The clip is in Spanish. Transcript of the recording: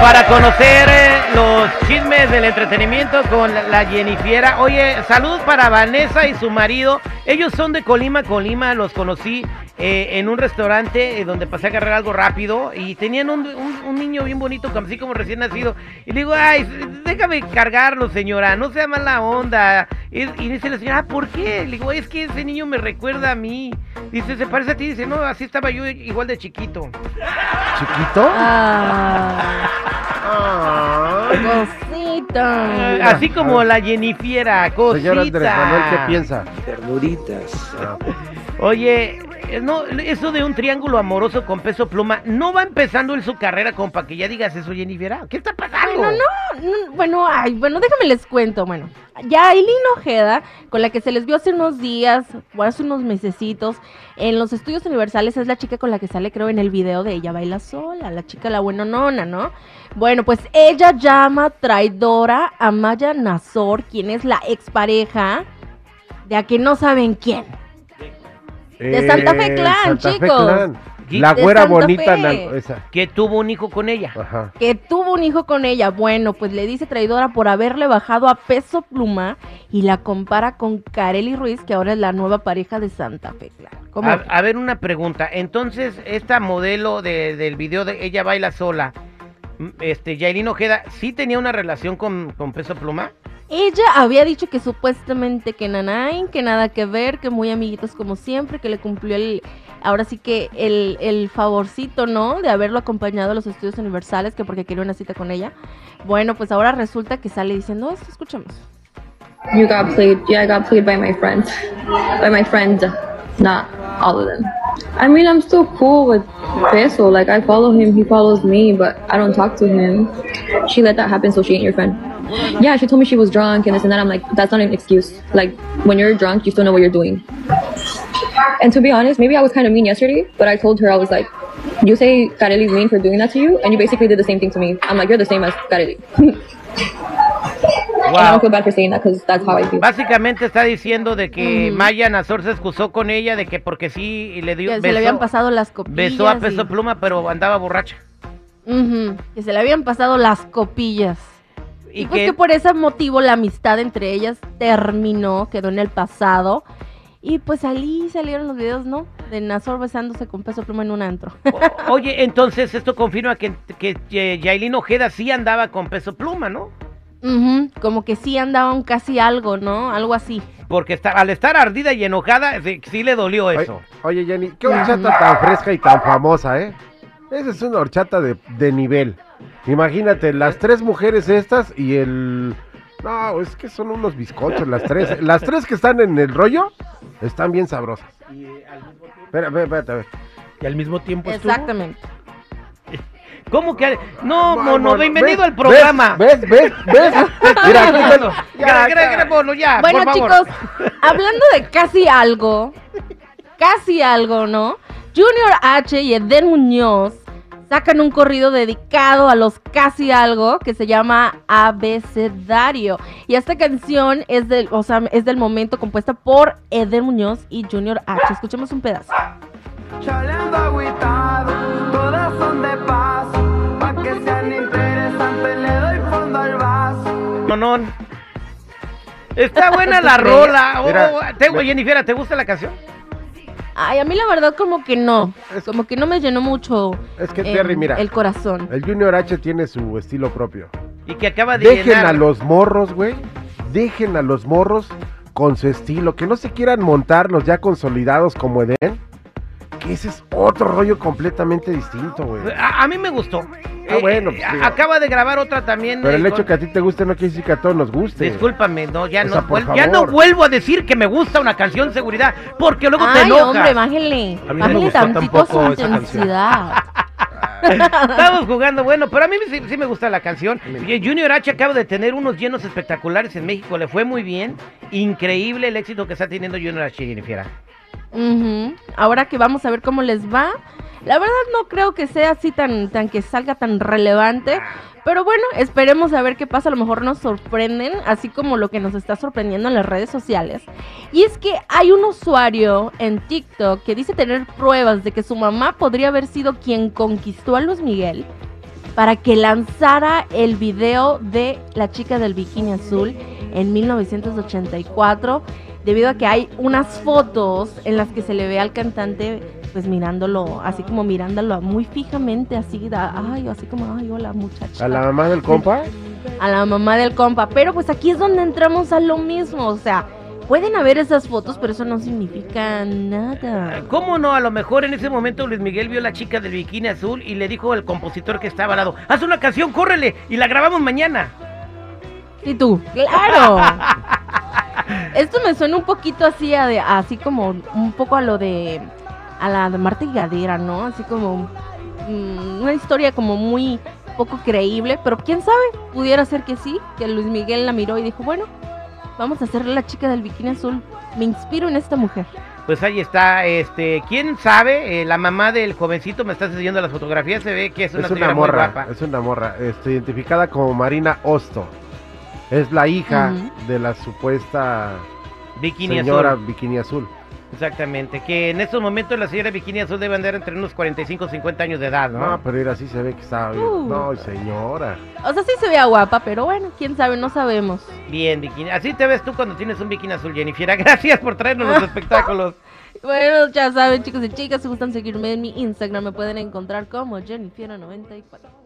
para conocer eh, los chismes del entretenimiento con la- Jennifiera. Oye, salud para Vanessa y su marido. Ellos son de Colima, Colima. Los conocí eh, en un restaurante eh, donde pasé a agarrar algo rápido y tenían un, un- un niño bien bonito, así como recién nacido. Y le digo, ay, déjame cargarlo, señora, no sea mala onda. Y, y dice la señora, "Ah, ¿por qué? Le digo, es que ese niño me recuerda a mí. Dice, ¿se parece a ti? Dice, no, así estaba yo igual de chiquito. ¿Chiquito? Ah, cosita. Así como la Jennifiera, cosita. Señor Andrés Manuel, ¿qué piensa? Ternuritas. Oye, eh, no, eso de un triángulo amoroso con peso pluma, no va empezando en su carrera como para que ya digas eso, Jennifer. ¿Qué está pasando? Bueno, no, no, bueno, ay, bueno, déjame les cuento, bueno. Ya Aileen Ojeda, con la que se les vio hace unos días, o hace unos mesecitos, en los estudios universales, es la chica con la que sale, creo, en el video de Ella Baila Sola, la chica la buena nona, ¿no? Bueno, pues ella llama traidora a Maya Nazor, quien es la expareja de a que no saben quién. De Santa Fe Clan, Eh, Fe chicos. Clan. Y- La de güera Santa bonita, Fe. na- esa. Que tuvo un hijo con ella. Ajá. que tuvo un hijo con ella. Bueno, pues le dice traidora por haberle bajado a peso pluma y la compara con Kareli Ruiz, que ahora es la nueva pareja de Santa Fe. Clan. A, a ver, una pregunta. Entonces, esta modelo de- del video de Ella Baila Sola, este, Yailin Ojeda, ¿sí tenía una relación con, con peso pluma? Ella había dicho que supuestamente que Nanain, que nada que ver, que muy amiguitos como siempre, que le cumplió el, ahora sí que el, favorcito, ¿no? De haberlo acompañado a los estudios universales, que porque quería una cita con ella. Bueno, pues ahora resulta que sale diciendo esto, escuchemos. You got played. Yeah, I got played by my friend. By my friend, not all of them. I mean, I'm still cool with Peso. Like, I follow him, he follows me, but I don't talk to him. She let that happen, so she ain't your friend. Yeah, she told me she was drunk and this and that. I'm like, that's not an excuse. Like, when you're drunk, you still know what you're doing. And to be honest, maybe I was kind of mean yesterday, but I told her, I was like, you say Kareli's mean for doing that to you, and you basically did the same thing to me. I'm like, you're the same as Kareli. And I don't feel bad for saying that because that's how I feel. Básicamente está diciendo de que. Maya Nazor se excusó con ella, de que porque sí le dio Que se le habían pasado las copillas. besó a y- peso pluma, pero andaba borracha. Que se le habían pasado las copillas. Y, Y pues que, que por ese motivo la amistad entre ellas terminó, quedó en el pasado. Y pues allí salieron los videos, ¿no? De Nazor besándose con peso pluma en un antro. o- oye, entonces esto confirma que, que eh, Yailin Ojeda sí andaba con peso pluma, ¿no? Ujú, como que sí andaban casi algo, ¿no? Algo así. Porque está, al estar ardida y enojada, sí, sí le dolió Oye, eso. oye, Jenny, qué horchata tan fresca y tan famosa, ¿eh? Esa es una horchata de, de nivel. Imagínate, las tres mujeres estas y el... No, es que son unos bizcochos las tres. Las tres que están en el rollo están bien sabrosas. Espera, espera, espérate, a ver. Y al mismo tiempo estuvo. Exactamente. ¿Cómo que? No, Bueno, mono, bienvenido ¿ves? al programa. ¿Ves? ¿Ves? ¿Ves? Mira, aquí Ya, ya, ya, mono, ya, bueno, por favor. chicos, hablando de casi algo, casi algo, ¿no? Junior H y Eden Muñoz sacan un corrido dedicado a los casi algo que se llama Abecedario. Y esta canción es del, o sea, es del momento compuesta por Eden Muñoz y Junior H. Escuchemos un pedazo. Chaleando agüitado, todas son de paso. Pa' que sean interesantes, le doy fondo al vaso. Monón. Está buena la rola. Oh, Mira, te, me- Jennifer, ¿te gusta la canción? Ay, a mí la verdad como que no, Es- como que no me llenó mucho Es que Terry, mira, el corazón. el Junior H tiene su estilo propio. Y que acaba de Dejen llenar. a los morros, güey. Dejen a los morros con su estilo. Que no se quieran montar los ya consolidados como Eden. Que ese es otro rollo completamente distinto, güey. A, a mí me gustó. Ah, bueno, pues, digo. acaba de grabar otra también. Pero el eh, hecho con- que a ti te guste no quiere decir que a todos nos guste. Discúlpame, no, ya, O no, sea, por vuel- ya no favor. vuelvo a decir que me gusta una canción seguridad, porque luego te Ay, enojas. hombre, bájenle. A mí no me gustó tampoco su esa canción. intensidad. Estamos jugando, bueno, pero a mí sí, sí me gusta la canción. Y Junior H acaba de tener unos llenos espectaculares en México, le fue muy bien. Increíble el éxito que está teniendo Junior H, Jennifer. Ujú. Ahora que vamos a ver cómo les va. La verdad no creo que sea así tan, tan que salga tan relevante. Pero bueno, esperemos a ver qué pasa. A lo mejor nos sorprenden, así como lo que nos está sorprendiendo en las redes sociales. Y es que hay un usuario en TikTok que dice tener pruebas de que su mamá podría haber sido quien conquistó a Luis Miguel para que lanzara el video de la chica del bikini azul en 1984, debido a que hay unas fotos en las que se le ve al cantante pues mirándolo, así como mirándolo muy fijamente, así, da, ay, así como, ay, hola muchacha. ¿A la mamá del compa? A la mamá del compa, pero pues aquí es donde entramos a lo mismo, o sea, pueden haber esas fotos, pero eso no significa nada. ¿Cómo no? A lo mejor en ese momento Luis Miguel vio a la chica del bikini azul y le dijo al compositor que estaba al lado, haz una canción, córrele, y la grabamos mañana. ¿Y tú? ¡Claro! Esto me suena un poquito así, a de, así como un poco a lo de, a la de Marta y Gadera, ¿no? Así como mm, una historia como muy poco creíble, pero quién sabe, pudiera ser que sí, que Luis Miguel la miró y dijo, bueno, vamos a hacerle la chica del bikini azul, me inspiro en esta mujer. Pues ahí está, este, quién sabe, Eh, la mamá del jovencito me está enseñando las fotografías, se ve que es una Es muy morra, guapa. es una morra, este, identificada como Marina Osto. Es la hija de la supuesta Bikini señora azul. bikini azul. Exactamente, que en estos momentos la señora bikini azul debe andar entre unos 45 o 50 años de edad, ¿no? No, pero era así se ve que estaba bien. Uh. No, señora. O sea, sí se veía guapa, pero bueno, quién sabe, no sabemos. Bien, bikini. Así te ves tú cuando tienes un bikini azul, Jennifer. Gracias por traernos los espectáculos. Bueno, ya saben, chicos y chicas, si gustan seguirme en mi Instagram, me pueden encontrar como Jennifer94.